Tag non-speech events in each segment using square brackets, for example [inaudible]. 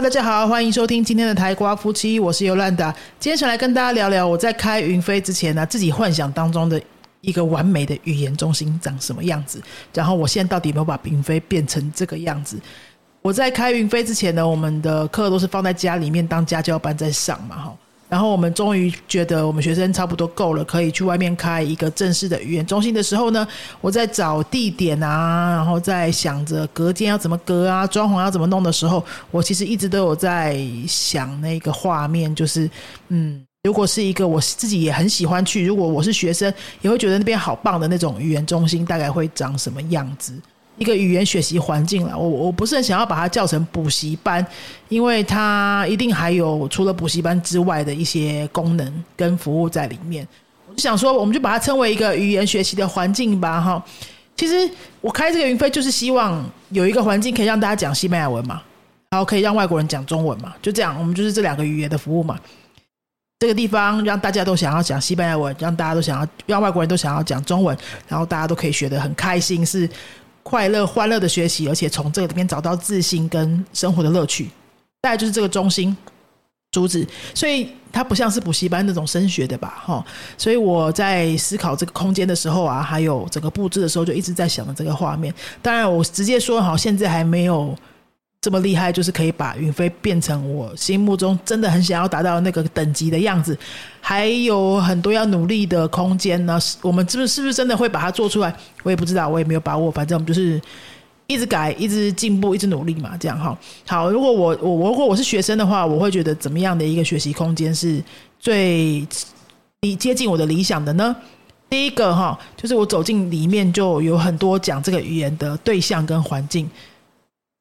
大家好，欢迎收听今天的台瓜夫妻，我是尤兰达。今天想来跟大家聊聊我在开云飞之前呢，自己幻想当中的一个完美的语言中心长什么样子，然后我现在到底有没有把云飞变成这个样子？我在开云飞之前呢，我们的课都是放在家里面当家教班在上嘛，哈。然后我们终于觉得我们学生差不多够了，可以去外面开一个正式的语言中心的时候呢，我在找地点啊，然后在想着隔间要怎么隔啊，装潢要怎么弄的时候，我其实一直都有在想那个画面，就是嗯，如果是一个我自己也很喜欢去，如果我是学生也会觉得那边好棒的那种语言中心，大概会长什么样子？一个语言学习环境了，我我不是很想要把它叫成补习班，因为它一定还有除了补习班之外的一些功能跟服务在里面。我就想说，我们就把它称为一个语言学习的环境吧，哈。其实我开这个云飞就是希望有一个环境可以让大家讲西班牙文嘛，然后可以让外国人讲中文嘛，就这样，我们就是这两个语言的服务嘛。这个地方让大家都想要讲西班牙文，让大家都想要让外国人都想要讲中文，然后大家都可以学得很开心，是。快乐、欢乐的学习，而且从这个里面找到自信跟生活的乐趣，大概就是这个中心主旨。所以它不像是补习班那种升学的吧？哈，所以我在思考这个空间的时候啊，还有整个布置的时候，就一直在想着这个画面。当然，我直接说好，现在还没有。这么厉害，就是可以把云飞变成我心目中真的很想要达到那个等级的样子，还有很多要努力的空间呢。我们是不是是不是真的会把它做出来？我也不知道，我也没有把握。反正我们就是一直改，一直进步，一直努力嘛。这样哈。好，如果我我如果我是学生的话，我会觉得怎么样的一个学习空间是最理接近我的理想的呢？第一个哈，就是我走进里面就有很多讲这个语言的对象跟环境。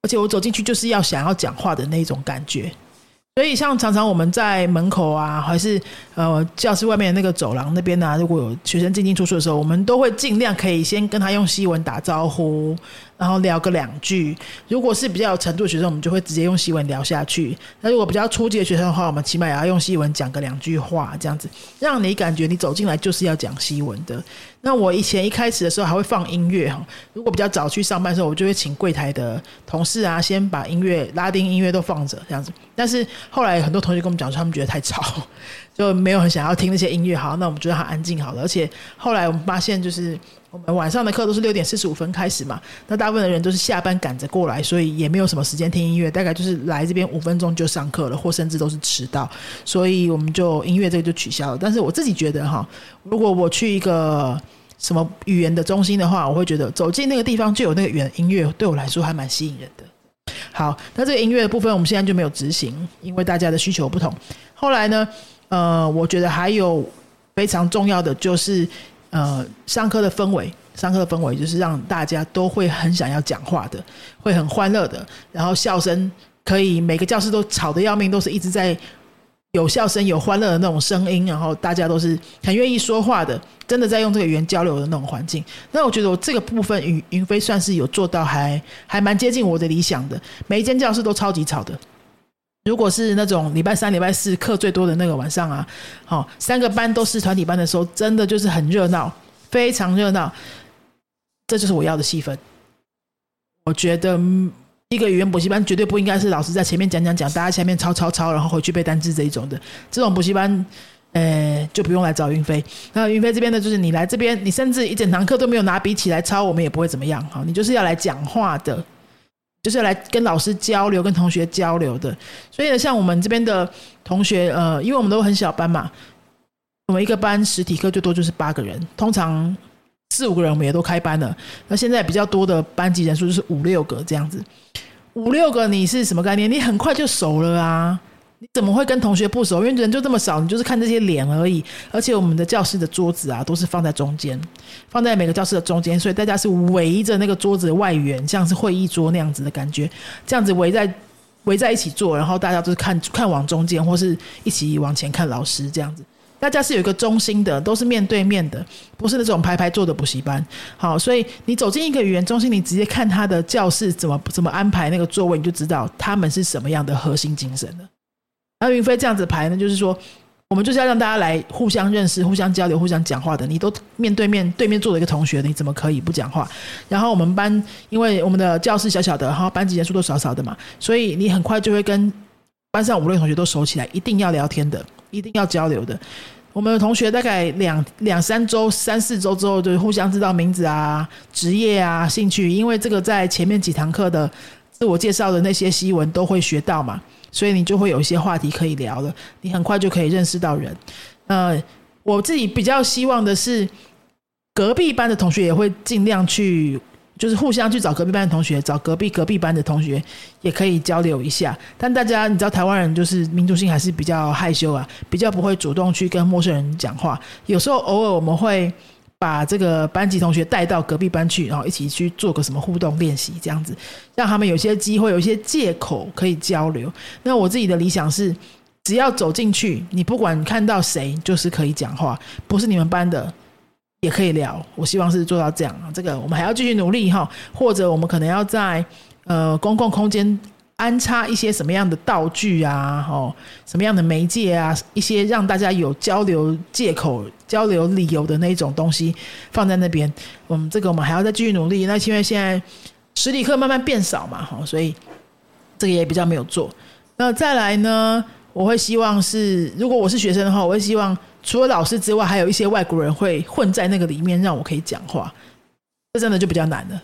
而且我走进去就是要想要讲话的那种感觉，所以像常常我们在门口啊，还是呃教室外面那个走廊那边呢，如果有学生进进出出的时候，我们都会尽量可以先跟他用西文打招呼。然后聊个两句，如果是比较有程度的学生，我们就会直接用西文聊下去。那如果比较初级的学生的话，我们起码也要用西文讲个两句话，这样子让你感觉你走进来就是要讲西文的。那我以前一开始的时候还会放音乐哈，如果比较早去上班的时候，我就会请柜台的同事啊，先把音乐拉丁音乐都放着这样子。但是后来很多同学跟我们讲说，他们觉得太吵，就没有很想要听那些音乐。好，那我们觉得它安静好了。而且后来我们发现就是。我们晚上的课都是六点四十五分开始嘛，那大部分的人都是下班赶着过来，所以也没有什么时间听音乐，大概就是来这边五分钟就上课了，或甚至都是迟到，所以我们就音乐这个就取消了。但是我自己觉得哈，如果我去一个什么语言的中心的话，我会觉得走进那个地方就有那个语言音乐，对我来说还蛮吸引人的。好，那这个音乐的部分我们现在就没有执行，因为大家的需求不同。后来呢，呃，我觉得还有非常重要的就是。呃，上课的氛围，上课的氛围就是让大家都会很想要讲话的，会很欢乐的，然后笑声可以每个教室都吵得要命，都是一直在有笑声、有欢乐的那种声音，然后大家都是很愿意说话的，真的在用这个语言交流的那种环境。那我觉得我这个部分云云飞算是有做到，还还蛮接近我的理想的。每一间教室都超级吵的。如果是那种礼拜三、礼拜四课最多的那个晚上啊，好，三个班都是团体班的时候，真的就是很热闹，非常热闹。这就是我要的气氛。我觉得一个语言补习班绝对不应该是老师在前面讲讲讲，大家前面抄抄抄，然后回去背单词这一种的。这种补习班，呃，就不用来找云飞。那云飞这边呢，就是你来这边，你甚至一整堂课都没有拿笔起来抄，我们也不会怎么样。好，你就是要来讲话的。就是来跟老师交流、跟同学交流的，所以呢，像我们这边的同学，呃，因为我们都很小班嘛，我们一个班实体课最多就是八个人，通常四五个人我们也都开班了。那现在比较多的班级人数就是五六个这样子，五六个你是什么概念？你很快就熟了啊。你怎么会跟同学不熟？因为人就这么少，你就是看这些脸而已。而且我们的教室的桌子啊，都是放在中间，放在每个教室的中间，所以大家是围着那个桌子的外缘，像是会议桌那样子的感觉，这样子围在围在一起坐，然后大家都是看看往中间，或是一起往前看老师这样子。大家是有一个中心的，都是面对面的，不是那种排排坐的补习班。好，所以你走进一个语言中心，你直接看他的教室怎么怎么安排那个座位，你就知道他们是什么样的核心精神了。那云飞这样子排呢，就是说，我们就是要让大家来互相认识、互相交流、互相讲话的。你都面对面对面坐的一个同学，你怎么可以不讲话？然后我们班因为我们的教室小小的，然后班级人数都少少的嘛，所以你很快就会跟班上五六同学都熟起来，一定要聊天的，一定要交流的。我们的同学大概两两三周、三四周之后，就互相知道名字啊、职业啊、兴趣，因为这个在前面几堂课的自我介绍的那些西文都会学到嘛。所以你就会有一些话题可以聊了，你很快就可以认识到人。呃，我自己比较希望的是，隔壁班的同学也会尽量去，就是互相去找隔壁班的同学，找隔壁隔壁班的同学也可以交流一下。但大家你知道，台湾人就是民族性还是比较害羞啊，比较不会主动去跟陌生人讲话。有时候偶尔我们会。把这个班级同学带到隔壁班去，然后一起去做个什么互动练习，这样子让他们有些机会，有一些借口可以交流。那我自己的理想是，只要走进去，你不管看到谁，就是可以讲话，不是你们班的也可以聊。我希望是做到这样这个我们还要继续努力哈，或者我们可能要在呃公共空间。安插一些什么样的道具啊？哦，什么样的媒介啊？一些让大家有交流借口、交流理由的那种东西放在那边。我们这个我们还要再继续努力。那因为现在实体课慢慢变少嘛，哈，所以这个也比较没有做。那再来呢？我会希望是，如果我是学生的话，我会希望除了老师之外，还有一些外国人会混在那个里面，让我可以讲话。这真的就比较难了。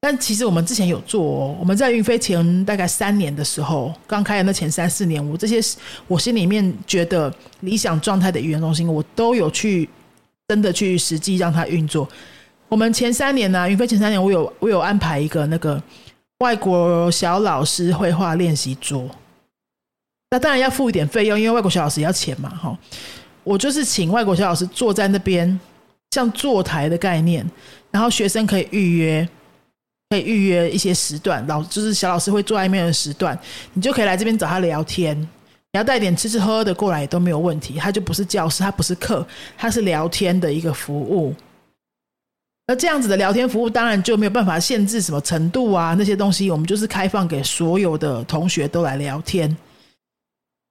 但其实我们之前有做，哦，我们在云飞前大概三年的时候，刚开的那前三四年，我这些我心里面觉得理想状态的语言中心，我都有去真的去实际让它运作。我们前三年呢，云飞前三年，我有 [laughs] 我有安排一个那个外国小老师绘画练习桌，那当然要付一点费用，因为外国小老师要钱嘛，哈。我就是请外国小老师坐在那边，像坐台的概念，然后学生可以预约。可以预约一些时段，老就是小老师会坐在面的时段，你就可以来这边找他聊天。你要带点吃吃喝喝的过来也都没有问题，他就不是教室，他不是课，他是聊天的一个服务。那这样子的聊天服务，当然就没有办法限制什么程度啊，那些东西我们就是开放给所有的同学都来聊天。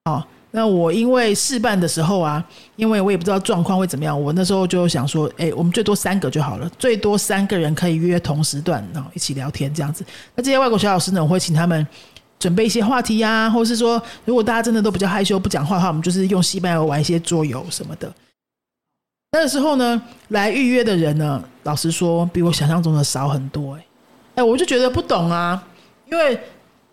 哦。那我因为试办的时候啊，因为我也不知道状况会怎么样，我那时候就想说，哎，我们最多三个就好了，最多三个人可以约同时段，然后一起聊天这样子。那这些外国小老师呢，我会请他们准备一些话题呀，或是说，如果大家真的都比较害羞不讲话的话，我们就是用西班牙玩一些桌游什么的。那个时候呢，来预约的人呢，老实说，比我想象中的少很多。哎，哎，我就觉得不懂啊，因为。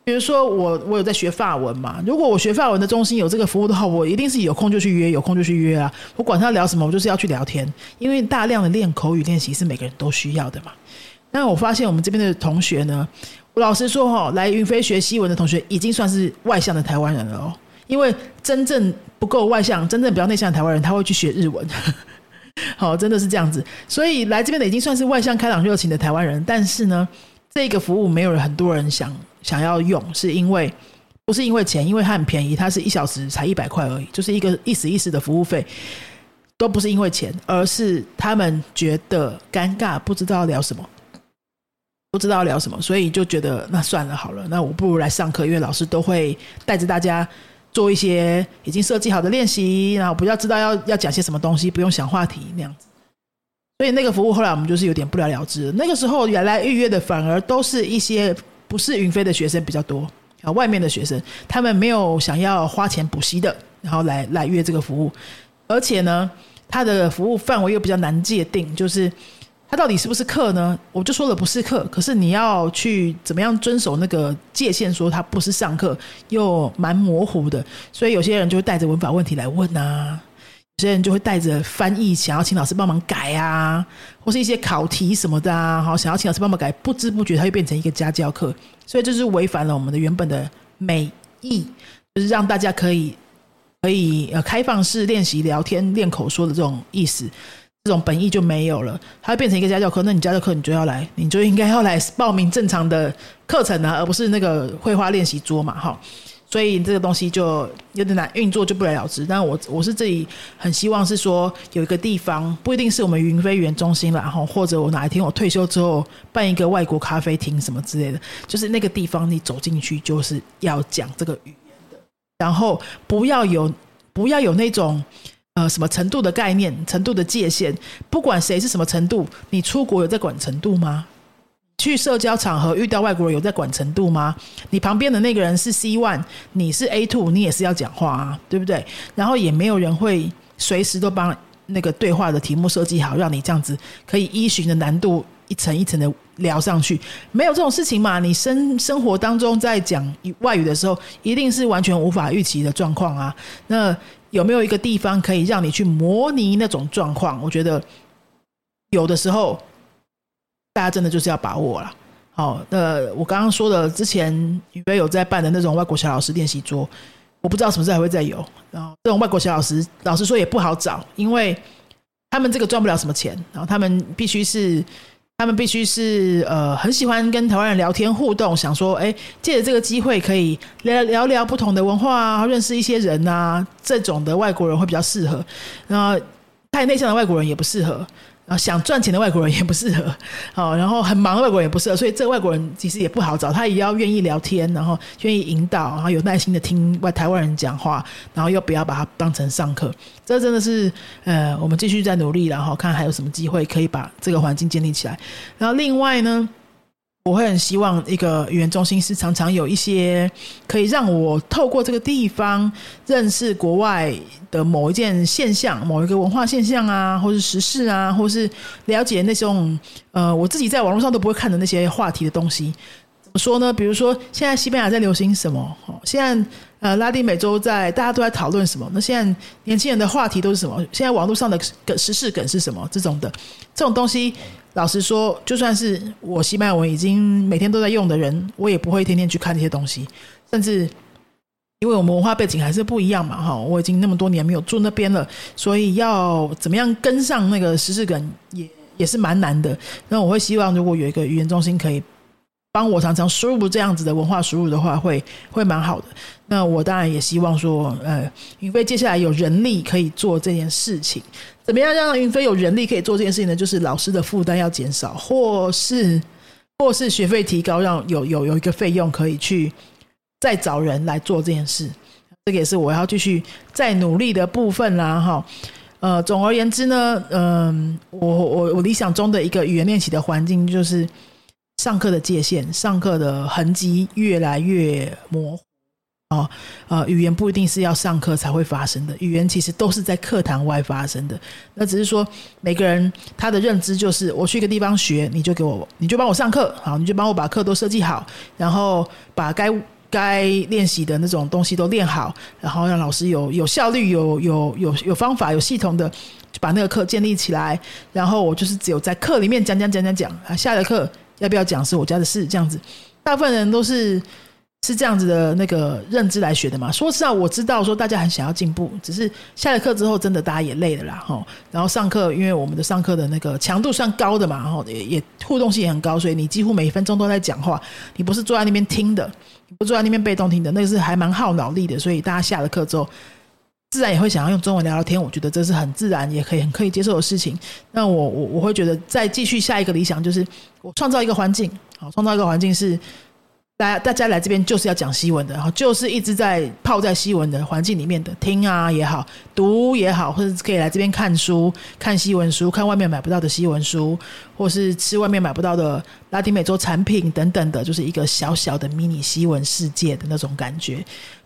比如说我我有在学法文嘛，如果我学法文的中心有这个服务的话，我一定是有空就去约，有空就去约啊。我管他聊什么，我就是要去聊天，因为大量的练口语练习是每个人都需要的嘛。那我发现我们这边的同学呢，我老实说哈，来云飞学西文的同学已经算是外向的台湾人了哦。因为真正不够外向、真正比较内向的台湾人，他会去学日文。[laughs] 好，真的是这样子。所以来这边的已经算是外向、开朗、热情的台湾人，但是呢，这个服务没有很多人想。想要用是因为不是因为钱，因为它很便宜，它是一小时才一百块而已，就是一个一时一时的服务费，都不是因为钱，而是他们觉得尴尬，不知道聊什么，不知道聊什么，所以就觉得那算了好了，那我不如来上课，因为老师都会带着大家做一些已经设计好的练习，然后不要知道要要讲些什么东西，不用想话题那样子。所以那个服务后来我们就是有点不了了之。那个时候原来预约的反而都是一些。不是云飞的学生比较多啊，外面的学生他们没有想要花钱补习的，然后来来约这个服务，而且呢，他的服务范围又比较难界定，就是他到底是不是课呢？我就说了不是课，可是你要去怎么样遵守那个界限，说他不是上课，又蛮模糊的，所以有些人就会带着文法问题来问啊。有些人就会带着翻译，想要请老师帮忙改啊，或是一些考题什么的啊，好，想要请老师帮忙改，不知不觉它就变成一个家教课，所以这是违反了我们的原本的美意，就是让大家可以可以呃开放式练习聊天练口说的这种意思，这种本意就没有了，它会变成一个家教课。那你家教课你就要来，你就应该要来报名正常的课程啊，而不是那个绘画练习桌嘛，哈。所以这个东西就有点难运作，就不了了之。但我我是这里很希望是说有一个地方，不一定是我们云飞园中心了，然后或者我哪一天我退休之后办一个外国咖啡厅什么之类的，就是那个地方你走进去就是要讲这个语言的，然后不要有不要有那种呃什么程度的概念、程度的界限。不管谁是什么程度，你出国有在管程度吗？去社交场合遇到外国人有在管程度吗？你旁边的那个人是 C one，你是 A two，你也是要讲话啊，对不对？然后也没有人会随时都帮那个对话的题目设计好，让你这样子可以依循的难度一层一层的聊上去，没有这种事情嘛？你生生活当中在讲外语的时候，一定是完全无法预期的状况啊。那有没有一个地方可以让你去模拟那种状况？我觉得有的时候。大家真的就是要把握了。好，那我刚刚说的，之前宇飞有在办的那种外国小老师练习桌，我不知道什么时候还会再有。然后这种外国小老师，老实说也不好找，因为他们这个赚不了什么钱。然后他们必须是，他们必须是呃，很喜欢跟台湾人聊天互动，想说，哎，借着这个机会可以聊聊聊不同的文化啊，认识一些人啊，这种的外国人会比较适合。然后太内向的外国人也不适合。然后想赚钱的外国人也不适合，好，然后很忙的外国人也不适合，所以这外国人其实也不好找。他也要愿意聊天，然后愿意引导，然后有耐心的听外台湾人讲话，然后又不要把它当成上课。这真的是，呃，我们继续在努力，然后看还有什么机会可以把这个环境建立起来。然后另外呢？我会很希望一个语言中心是常常有一些可以让我透过这个地方认识国外的某一件现象、某一个文化现象啊，或是时事啊，或是了解那种呃我自己在网络上都不会看的那些话题的东西。怎么说呢？比如说现在西班牙在流行什么？现在呃拉丁美洲在大家都在讨论什么？那现在年轻人的话题都是什么？现在网络上的梗时事梗是什么？这种的这种东西。老实说，就算是我西班牙文已经每天都在用的人，我也不会天天去看这些东西。甚至因为我们文化背景还是不一样嘛，哈，我已经那么多年没有住那边了，所以要怎么样跟上那个时事梗，也也是蛮难的。那我会希望，如果有一个语言中心可以。帮我常常输入这样子的文化输入的话，会会蛮好的。那我当然也希望说，呃，云飞接下来有人力可以做这件事情。怎么样让云飞有人力可以做这件事情呢？就是老师的负担要减少，或是或是学费提高，让有有有一个费用可以去再找人来做这件事。这个也是我要继续再努力的部分啦，哈。呃，总而言之呢，嗯，我我我理想中的一个语言练习的环境就是。上课的界限，上课的痕迹越来越模糊。哦，呃，语言不一定是要上课才会发生的，语言其实都是在课堂外发生的。那只是说，每个人他的认知就是，我去一个地方学，你就给我，你就帮我上课，好，你就帮我把课都设计好，然后把该该练习的那种东西都练好，然后让老师有有效率、有有有有方法、有系统的就把那个课建立起来。然后我就是只有在课里面讲讲讲讲讲啊，下了课。要不要讲是我家的事，这样子，大部分人都是是这样子的那个认知来学的嘛。说实话，我知道说大家很想要进步，只是下了课之后，真的大家也累了啦，哈。然后上课，因为我们的上课的那个强度算高的嘛，哈，也也互动性也很高，所以你几乎每一分钟都在讲话，你不是坐在那边听的，你不坐在那边被动听的，那个是还蛮耗脑力的。所以大家下了课之后。自然也会想要用中文聊聊天，我觉得这是很自然，也可以很可以接受的事情。那我我我会觉得再继续下一个理想，就是我创造一个环境，好，创造一个环境是大家大家来这边就是要讲西文的，然后就是一直在泡在西文的环境里面的听啊也好，读也好，或者可以来这边看书、看西文书、看外面买不到的西文书，或是吃外面买不到的拉丁美洲产品等等的，就是一个小小的迷你西文世界的那种感觉。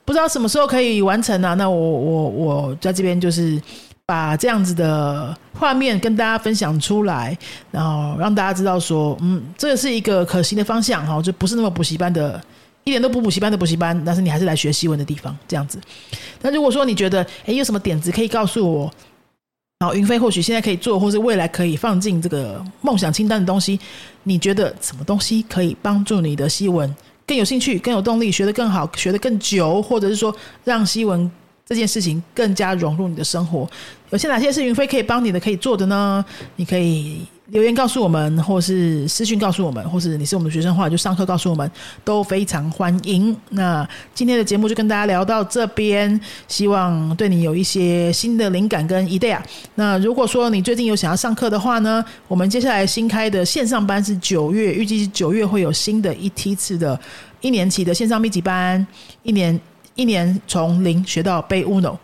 不知道什么时候可以完成呢？那我我我在这边就是把这样子的画面跟大家分享出来，然后让大家知道说，嗯，这是一个可行的方向哈，就不是那么补习班的，一点都不补习班的补习班，但是你还是来学西文的地方这样子。那如果说你觉得，哎，有什么点子可以告诉我？好，云飞或许现在可以做，或是未来可以放进这个梦想清单的东西，你觉得什么东西可以帮助你的西文？更有兴趣、更有动力，学得更好、学得更久，或者是说让西文这件事情更加融入你的生活，有些哪些是云飞可以帮你的、可以做的呢？你可以。留言告诉我们，或是私讯告诉我们，或是你是我们的学生话，就上课告诉我们，都非常欢迎。那今天的节目就跟大家聊到这边，希望对你有一些新的灵感跟 idea。那如果说你最近有想要上课的话呢，我们接下来新开的线上班是九月，预计是九月会有新的一梯次的一年期的线上密集班，一年一年从零学到背 uno。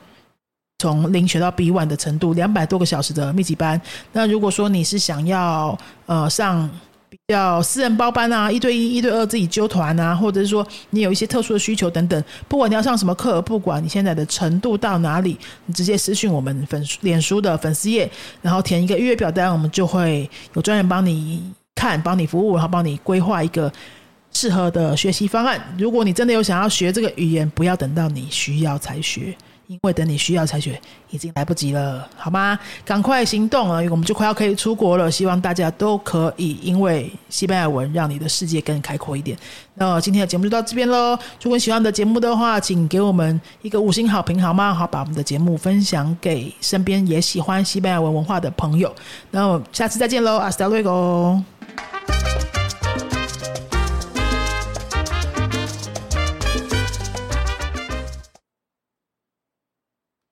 从零学到 B one 的程度，两百多个小时的密集班。那如果说你是想要呃上比较私人包班啊，一对一、一对二自己揪团啊，或者是说你有一些特殊的需求等等，不管你要上什么课，不管你现在的程度到哪里，你直接私讯我们粉脸书的粉丝页，然后填一个预约表单，我们就会有专人帮你看、帮你服务，然后帮你规划一个。适合的学习方案。如果你真的有想要学这个语言，不要等到你需要才学，因为等你需要才学已经来不及了，好吗？赶快行动啊！我们就快要可以出国了，希望大家都可以因为西班牙文让你的世界更开阔一点。那今天的节目就到这边喽。如果你喜欢的节目的话，请给我们一个五星好评好吗？好，把我们的节目分享给身边也喜欢西班牙文文化的朋友。那下次再见喽，阿斯达瑞 o